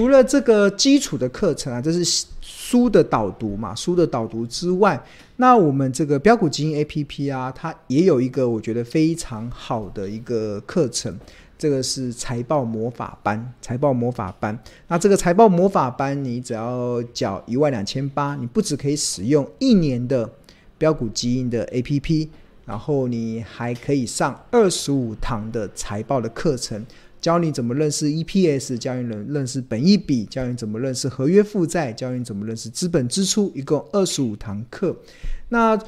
除了这个基础的课程啊，这是书的导读嘛，书的导读之外，那我们这个标股基因 APP 啊，它也有一个我觉得非常好的一个课程，这个是财报魔法班，财报魔法班。那这个财报魔法班，你只要缴一万两千八，你不只可以使用一年的标股基因的 APP，然后你还可以上二十五堂的财报的课程。教你怎么认识 EPS，教你认认识本益比，教你怎么认识合约负债，教你怎么认识资本支出，一共二十五堂课。那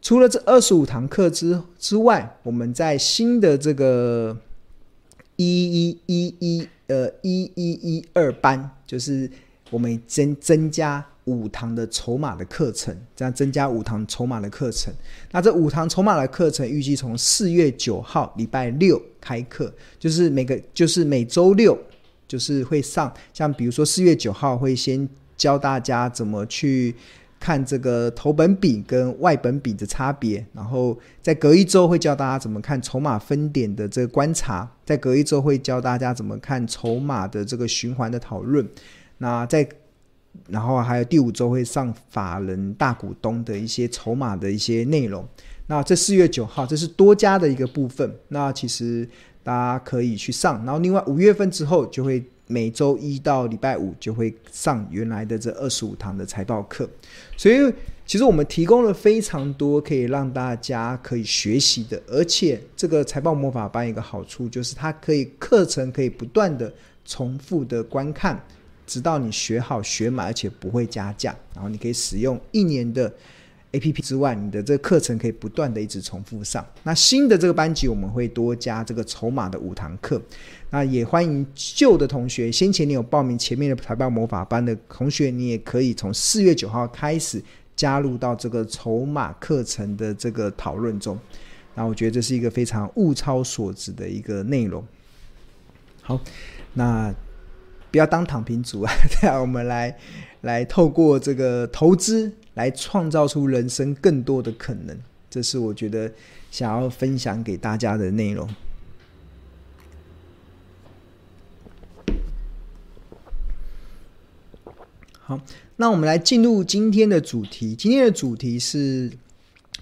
除了这二十五堂课之之外，我们在新的这个一一一一呃一一一二班，就是我们增增加。五堂的筹码的课程，这样增加五堂筹码的课程。那这五堂筹码的课程预计从四月九号礼拜六开课，就是每个就是每周六就是会上。像比如说四月九号会先教大家怎么去看这个头本比跟外本比的差别，然后再隔一周会教大家怎么看筹码分点的这个观察，再隔一周会教大家怎么看筹码的这个循环的讨论。那在然后还有第五周会上法人大股东的一些筹码的一些内容。那这四月九号这是多加的一个部分。那其实大家可以去上。然后另外五月份之后就会每周一到礼拜五就会上原来的这二十五堂的财报课。所以其实我们提供了非常多可以让大家可以学习的。而且这个财报魔法班一个好处就是它可以课程可以不断的重复的观看。直到你学好学满，而且不会加价，然后你可以使用一年的 APP 之外，你的这个课程可以不断的一直重复上。那新的这个班级我们会多加这个筹码的五堂课，那也欢迎旧的同学，先前你有报名前面的财报魔法班的同学，你也可以从四月九号开始加入到这个筹码课程的这个讨论中。那我觉得这是一个非常物超所值的一个内容。好，那。不要当躺平族啊！这样我们来来透过这个投资来创造出人生更多的可能，这是我觉得想要分享给大家的内容。好，那我们来进入今天的主题。今天的主题是。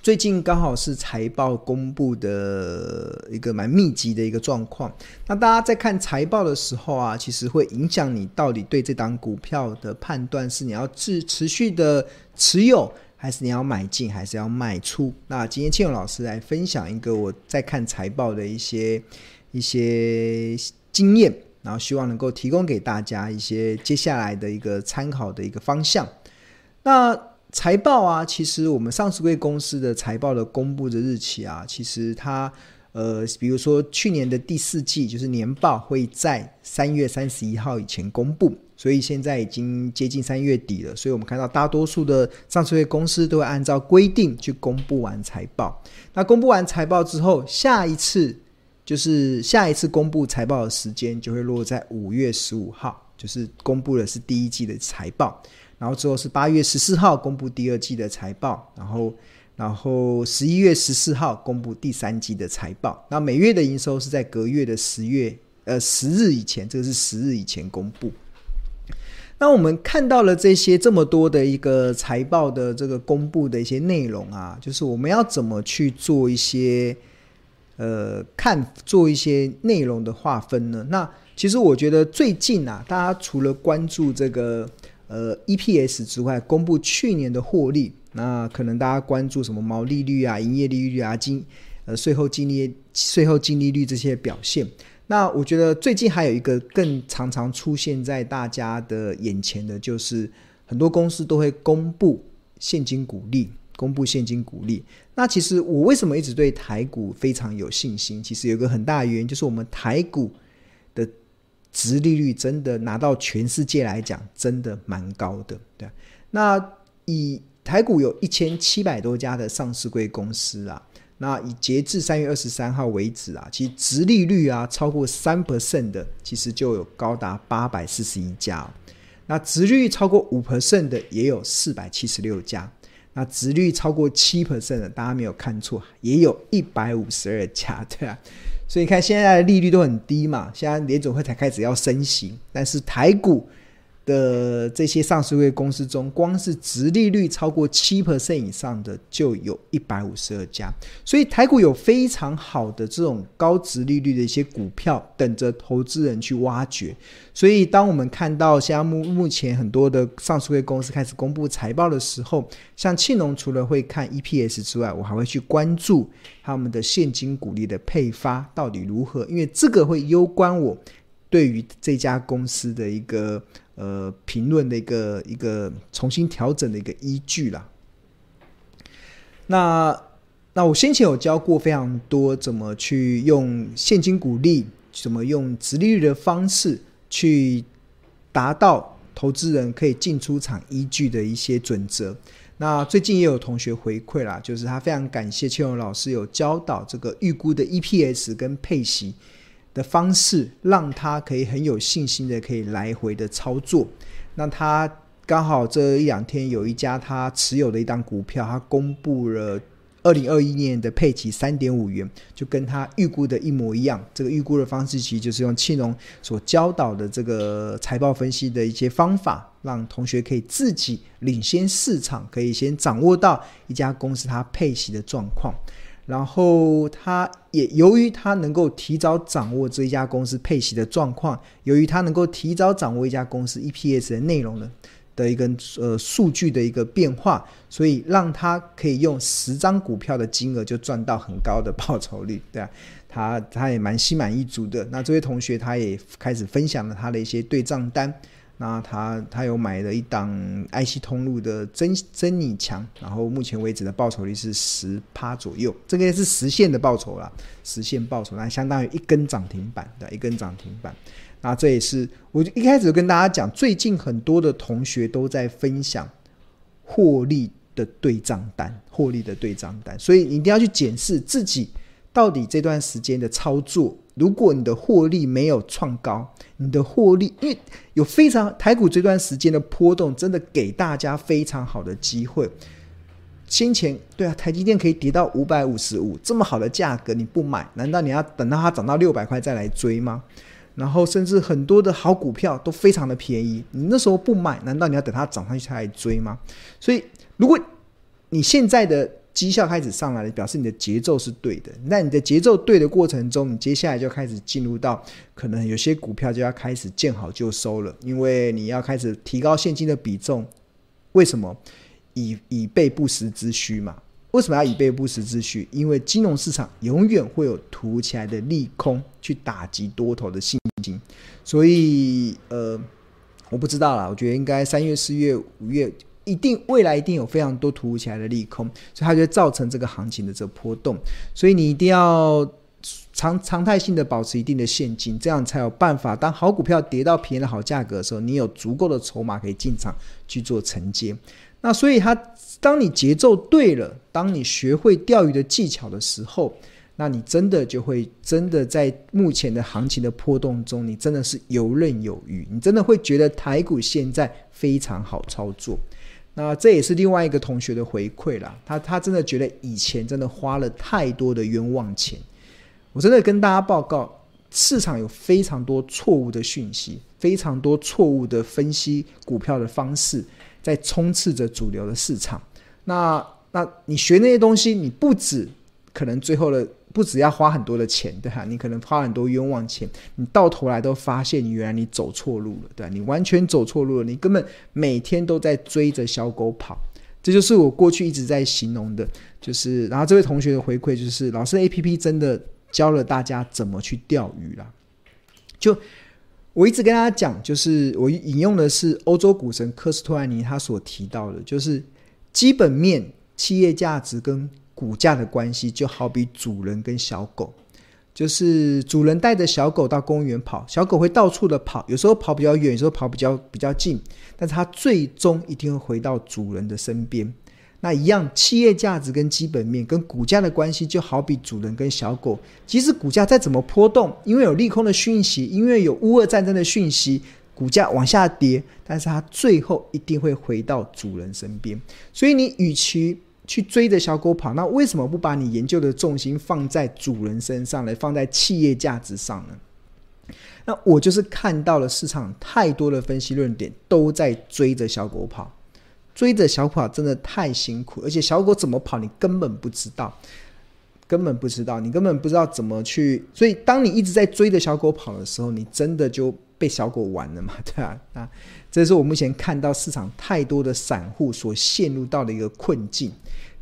最近刚好是财报公布的一个蛮密集的一个状况。那大家在看财报的时候啊，其实会影响你到底对这档股票的判断，是你要持持续的持有，还是你要买进，还是要卖出？那今天庆勇老师来分享一个我在看财报的一些一些经验，然后希望能够提供给大家一些接下来的一个参考的一个方向。那财报啊，其实我们上市柜公司的财报的公布的日期啊，其实它呃，比如说去年的第四季就是年报会在三月三十一号以前公布，所以现在已经接近三月底了，所以我们看到大多数的上市柜公司都会按照规定去公布完财报。那公布完财报之后，下一次就是下一次公布财报的时间就会落在五月十五号，就是公布的是第一季的财报。然后之后是八月十四号公布第二季的财报，然后然后十一月十四号公布第三季的财报。那每月的营收是在隔月的十月呃十日以前，这个是十日以前公布。那我们看到了这些这么多的一个财报的这个公布的一些内容啊，就是我们要怎么去做一些呃看做一些内容的划分呢？那其实我觉得最近啊，大家除了关注这个。呃，EPS 之外，公布去年的获利，那可能大家关注什么毛利率啊、营业利率啊、经呃税后净利税后净利率这些表现。那我觉得最近还有一个更常常出现在大家的眼前的就是，很多公司都会公布现金股利，公布现金股利。那其实我为什么一直对台股非常有信心？其实有个很大的原因，就是我们台股。殖利率真的拿到全世界来讲，真的蛮高的，对。那以台股有一千七百多家的上市贵公司啊，那以截至三月二十三号为止啊，其实殖利率啊超过三 percent 的，其实就有高达八百四十一家。那殖率超过五 percent 的也有四百七十六家。那殖率超过七 percent 的，大家没有看错，也有一百五十二家，对啊。所以你看现在的利率都很低嘛，现在联总会才开始要升息，但是台股。的这些上市会公司中，光是殖利率超过七 percent 以上的就有一百五十二家，所以台股有非常好的这种高殖利率的一些股票等着投资人去挖掘。所以，当我们看到像目目前很多的上市会公司开始公布财报的时候，像庆农除了会看 EPS 之外，我还会去关注他们的现金股利的配发到底如何，因为这个会攸关我对于这家公司的一个。呃，评论的一个一个重新调整的一个依据啦。那那我先前有教过非常多怎么去用现金股利，怎么用殖利率的方式去达到投资人可以进出场依据的一些准则。那最近也有同学回馈啦，就是他非常感谢庆荣老师有教导这个预估的 EPS 跟配息。的方式，让他可以很有信心的可以来回的操作。那他刚好这一两天有一家他持有的一档股票，他公布了二零二一年的配息三点五元，就跟他预估的一模一样。这个预估的方式其实就是用庆农所教导的这个财报分析的一些方法，让同学可以自己领先市场，可以先掌握到一家公司它配息的状况。然后，他也由于他能够提早掌握这一家公司配息的状况，由于他能够提早掌握一家公司 EPS 的内容的的一个呃数据的一个变化，所以让他可以用十张股票的金额就赚到很高的报酬率，对啊，他他也蛮心满意足的。那这位同学他也开始分享了他的一些对账单。那他他有买了一档爱惜通路的珍珍妮墙，然后目前为止的报酬率是十趴左右，这个是实现的报酬啦，实现报酬那相当于一根涨停板，的，一根涨停板。那这也是我一开始跟大家讲，最近很多的同学都在分享获利的对账单，获利的对账单，所以一定要去检视自己到底这段时间的操作。如果你的获利没有创高，你的获利，因为有非常台股这段时间的波动，真的给大家非常好的机会。先前对啊，台积电可以跌到五百五十五，这么好的价格你不买，难道你要等到它涨到六百块再来追吗？然后甚至很多的好股票都非常的便宜，你那时候不买，难道你要等它涨上去才来追吗？所以，如果你现在的绩效开始上来了，表示你的节奏是对的。那你的节奏对的过程中，你接下来就开始进入到可能有些股票就要开始见好就收了，因为你要开始提高现金的比重。为什么？以以备不时之需嘛。为什么要以备不时之需？因为金融市场永远会有突如其来的利空去打击多头的信心。所以，呃，我不知道啦，我觉得应该三月、四月、五月。一定未来一定有非常多突如其来的利空，所以它就会造成这个行情的这个波动。所以你一定要常常态性的保持一定的现金，这样才有办法。当好股票跌到便宜的好价格的时候，你有足够的筹码可以进场去做承接。那所以它，当你节奏对了，当你学会钓鱼的技巧的时候，那你真的就会真的在目前的行情的波动中，你真的是游刃有余。你真的会觉得台股现在非常好操作。那这也是另外一个同学的回馈啦，他他真的觉得以前真的花了太多的冤枉钱。我真的跟大家报告，市场有非常多错误的讯息，非常多错误的分析股票的方式，在充斥着主流的市场。那那你学那些东西，你不止可能最后的。不只要花很多的钱，对吧？你可能花很多冤枉钱，你到头来都发现，原来你走错路了，对吧？你完全走错路了，你根本每天都在追着小狗跑。这就是我过去一直在形容的，就是。然后这位同学的回馈就是，老师的 APP 真的教了大家怎么去钓鱼了。就我一直跟大家讲，就是我引用的是欧洲股神科斯托兰尼他所提到的，就是基本面、企业价值跟。股价的关系就好比主人跟小狗，就是主人带着小狗到公园跑，小狗会到处的跑，有时候跑比较远，有时候跑比较比较近，但是它最终一定会回到主人的身边。那一样，企业价值跟基本面跟股价的关系就好比主人跟小狗，即使股价再怎么波动，因为有利空的讯息，因为有乌俄战争的讯息，股价往下跌，但是它最后一定会回到主人身边。所以你与其去追着小狗跑，那为什么不把你研究的重心放在主人身上来，放在企业价值上呢？那我就是看到了市场太多的分析论点都在追着小狗跑，追着小狗跑真的太辛苦，而且小狗怎么跑你根本不知道，根本不知道，你根本不知道怎么去。所以当你一直在追着小狗跑的时候，你真的就被小狗玩了嘛？对啊，那这是我目前看到市场太多的散户所陷入到的一个困境，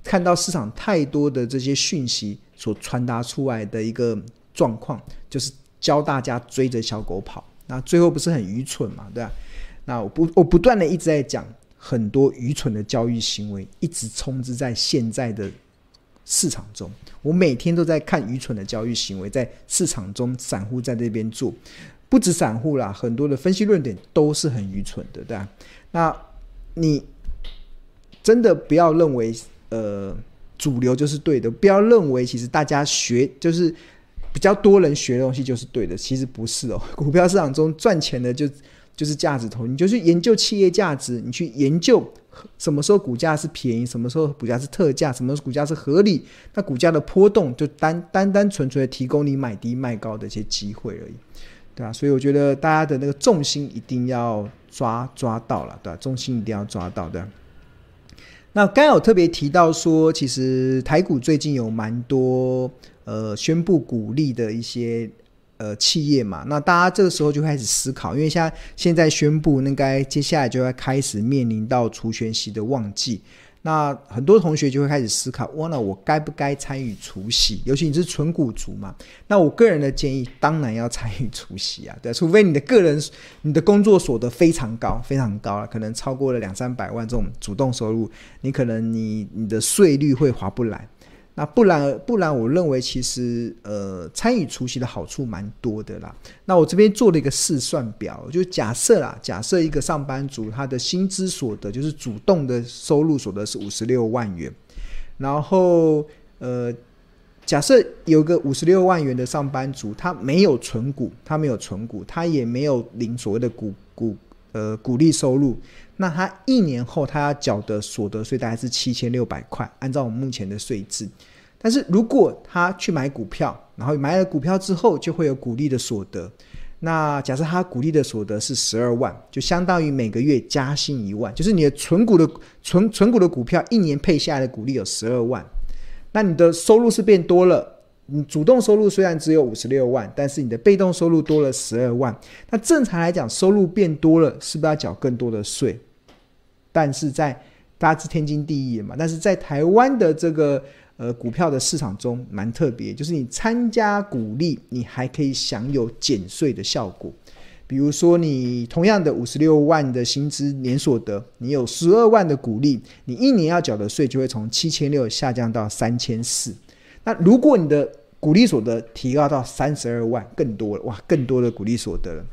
看到市场太多的这些讯息所传达出来的一个状况，就是。教大家追着小狗跑，那最后不是很愚蠢嘛？对吧？那我不，我不断的一直在讲很多愚蠢的交易行为，一直充斥在现在的市场中。我每天都在看愚蠢的交易行为，在市场中，散户在这边做，不止散户啦，很多的分析论点都是很愚蠢的，对吧？那你真的不要认为，呃，主流就是对的，不要认为其实大家学就是。比较多人学的东西就是对的，其实不是哦。股票市场中赚钱的就就是价值投，你就去研究企业价值，你去研究什么时候股价是便宜，什么时候股价是特价，什么时候股价是合理。那股价的波动就单单单纯纯的提供你买低卖高的一些机会而已，对吧？所以我觉得大家的那个重心一定要抓抓到了，对吧？重心一定要抓到的。那刚有特别提到说，其实台股最近有蛮多。呃，宣布鼓励的一些呃企业嘛，那大家这个时候就开始思考，因为现在现在宣布，应该接下来就要开始面临到除权息的旺季，那很多同学就会开始思考，哇，那我该不该参与除息？尤其你是纯股族嘛，那我个人的建议，当然要参与除息啊，对，除非你的个人你的工作所得非常高，非常高了，可能超过了两三百万这种主动收入，你可能你你的税率会划不来。那不然不然，我认为其实呃参与除夕的好处蛮多的啦。那我这边做了一个试算表，就假设啦，假设一个上班族他的薪资所得就是主动的收入所得是五十六万元，然后呃假设有个五十六万元的上班族，他没有存股，他没有存股，他也没有领所谓的股股呃股利收入。那他一年后他要缴的所得税大概是七千六百块，按照我们目前的税制。但是如果他去买股票，然后买了股票之后就会有股利的所得。那假设他股利的所得是十二万，就相当于每个月加薪一万，就是你的存股的存存股的股票一年配下来的股利有十二万。那你的收入是变多了，你主动收入虽然只有五十六万，但是你的被动收入多了十二万。那正常来讲，收入变多了，是不是要缴更多的税？但是在大家知天经地义嘛，但是在台湾的这个呃股票的市场中蛮特别，就是你参加股利，你还可以享有减税的效果。比如说你同样的五十六万的薪资年所得，你有十二万的股利，你一年要缴的税就会从七千六下降到三千四。那如果你的股利所得提高到三十二万，更多了哇，更多的股利所得了，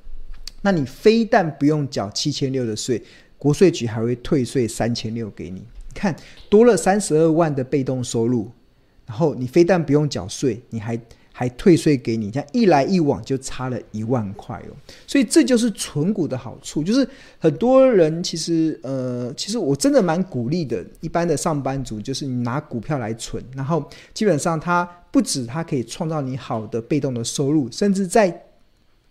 那你非但不用缴七千六的税。国税局还会退税三千六给你，看多了三十二万的被动收入，然后你非但不用缴税，你还还退税给你，这样一来一往就差了一万块哦。所以这就是存股的好处，就是很多人其实呃，其实我真的蛮鼓励的，一般的上班族就是你拿股票来存，然后基本上它不止它可以创造你好的被动的收入，甚至在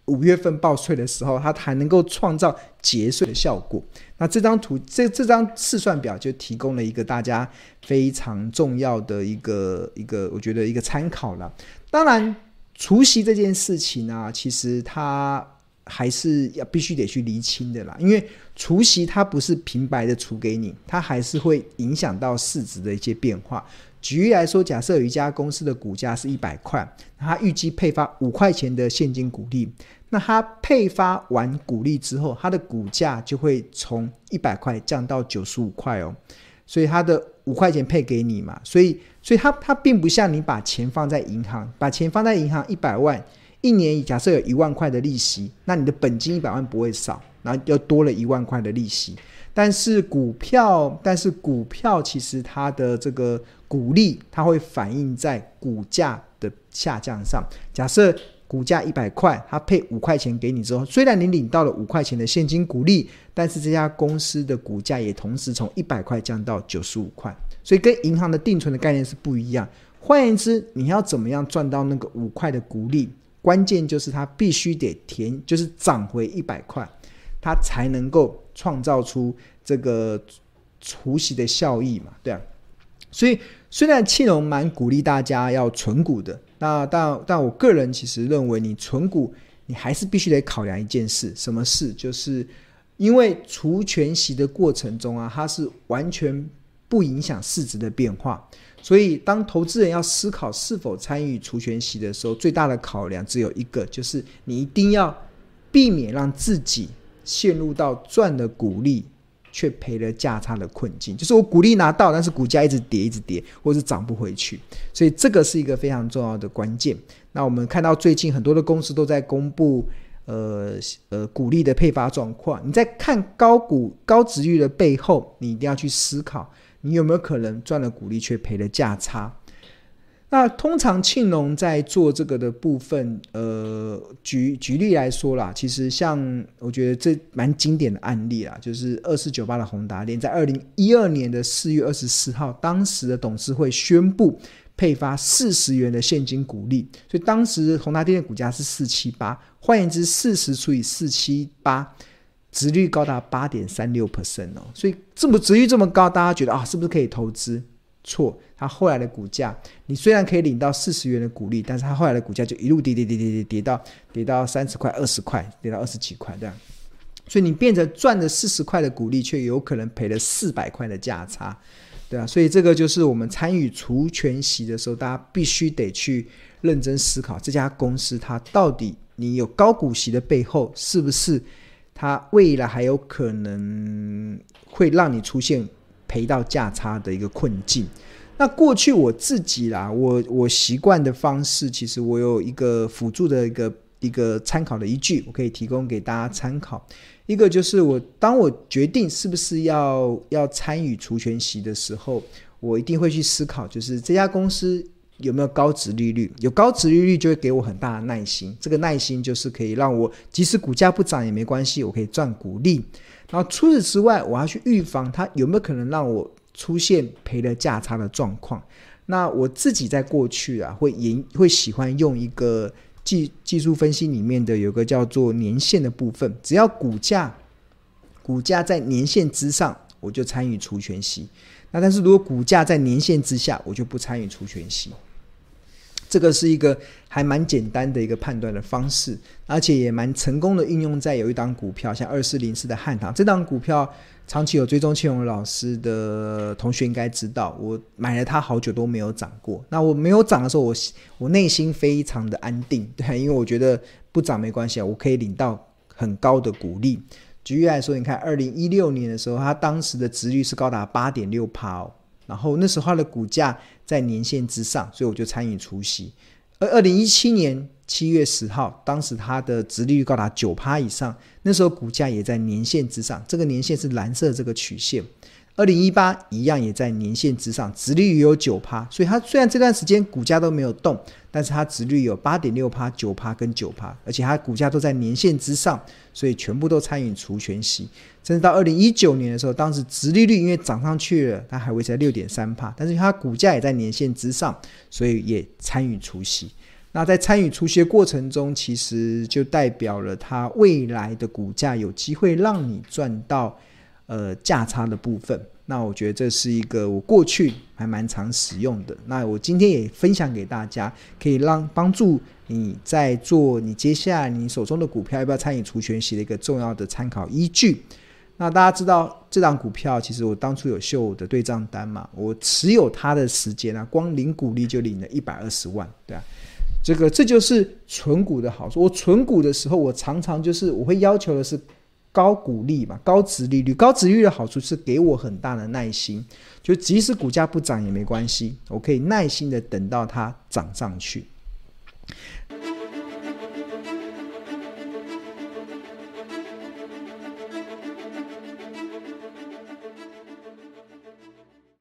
五月份报税的时候，它还能够创造节税的效果。那这张图，这这张试算表就提供了一个大家非常重要的一个一个，我觉得一个参考了。当然，除息这件事情、啊，其实它还是要必须得去厘清的啦。因为除息它不是平白的除给你，它还是会影响到市值的一些变化。举例来说，假设有一家公司的股价是一百块，它预计配发五块钱的现金股利。那它配发完股利之后，它的股价就会从一百块降到九十五块哦，所以它的五块钱配给你嘛，所以所以它它并不像你把钱放在银行，把钱放在银行一百万，一年假设有一万块的利息，那你的本金一百万不会少，然后又多了一万块的利息。但是股票，但是股票其实它的这个股利，它会反映在股价的下降上。假设股价一百块，他配五块钱给你之后，虽然你领到了五块钱的现金股利，但是这家公司的股价也同时从一百块降到九十五块，所以跟银行的定存的概念是不一样。换言之，你要怎么样赚到那个五块的股利？关键就是它必须得填，就是涨回一百块，它才能够创造出这个除息的效益嘛？对啊。所以虽然庆隆蛮鼓励大家要存股的。那但但我个人其实认为，你存股，你还是必须得考量一件事，什么事？就是因为除权息的过程中啊，它是完全不影响市值的变化，所以当投资人要思考是否参与除权息的时候，最大的考量只有一个，就是你一定要避免让自己陷入到赚的股利。却赔了价差的困境，就是我股利拿到，但是股价一直跌，一直跌，或是涨不回去，所以这个是一个非常重要的关键。那我们看到最近很多的公司都在公布，呃呃股利的配发状况。你在看高股高值率的背后，你一定要去思考，你有没有可能赚了股利却赔了价差。那通常庆隆在做这个的部分，呃，举举例来说啦，其实像我觉得这蛮经典的案例啦，就是二四九八的宏达电，在二零一二年的四月二十四号，当时的董事会宣布配发四十元的现金股利，所以当时宏达电的股价是四七八，换言之，四十除以四七八，值率高达八点三六 percent 哦，所以这么值率这么高，大家觉得啊，是不是可以投资？错，它后来的股价，你虽然可以领到四十元的股利，但是它后来的股价就一路跌跌跌跌跌跌到跌到三十块、二十块，跌到二十几块这样。所以你变成赚了四十块的股利，却有可能赔了四百块的价差，对啊。所以这个就是我们参与除权息的时候，大家必须得去认真思考这家公司它到底你有高股息的背后，是不是它未来还有可能会让你出现。赔到价差的一个困境。那过去我自己啦，我我习惯的方式，其实我有一个辅助的一个一个参考的依据，我可以提供给大家参考。一个就是我当我决定是不是要要参与除权息的时候，我一定会去思考，就是这家公司有没有高值利率？有高值利率就会给我很大的耐心。这个耐心就是可以让我即使股价不涨也没关系，我可以赚股利。然后除此之外，我要去预防它有没有可能让我出现赔了价差的状况。那我自己在过去啊，会研会喜欢用一个技技术分析里面的有个叫做年限的部分，只要股价股价在年线之上，我就参与除权息。那但是如果股价在年线之下，我就不参与除权息。这个是一个还蛮简单的一个判断的方式，而且也蛮成功的运用在有一档股票，像二四零四的汉唐这档股票，长期有追踪庆荣老师的同学应该知道，我买了它好久都没有涨过。那我没有涨的时候，我我内心非常的安定，对，因为我觉得不涨没关系啊，我可以领到很高的股利。举例来说，你看二零一六年的时候，它当时的值率是高达八点六趴哦。然后那时候它的股价在年线之上，所以我就参与除息。而二零一七年七月十号，当时它的值利率高达九趴以上，那时候股价也在年线之上。这个年线是蓝色这个曲线。二零一八一样也在年线之上，殖利率有九趴，所以它虽然这段时间股价都没有动，但是它殖率有八点六趴、九趴跟九趴，而且它股价都在年线之上，所以全部都参与除权息。甚至到二零一九年的时候，当时殖利率因为涨上去了，它还维持在六点三趴，但是它股价也在年线之上，所以也参与除息。那在参与除息的过程中，其实就代表了它未来的股价有机会让你赚到。呃，价差的部分，那我觉得这是一个我过去还蛮常使用的。那我今天也分享给大家，可以让帮助你在做你接下来你手中的股票要不要参与除权息的一个重要的参考依据。那大家知道这档股票，其实我当初有秀我的对账单嘛，我持有它的时间啊，光领股利就领了一百二十万，对啊，这个这就是存股的好处。我存股的时候，我常常就是我会要求的是。高股利嘛，高值利率，高值利率的好处是给我很大的耐心，就即使股价不涨也没关系，我可以耐心的等到它涨上去。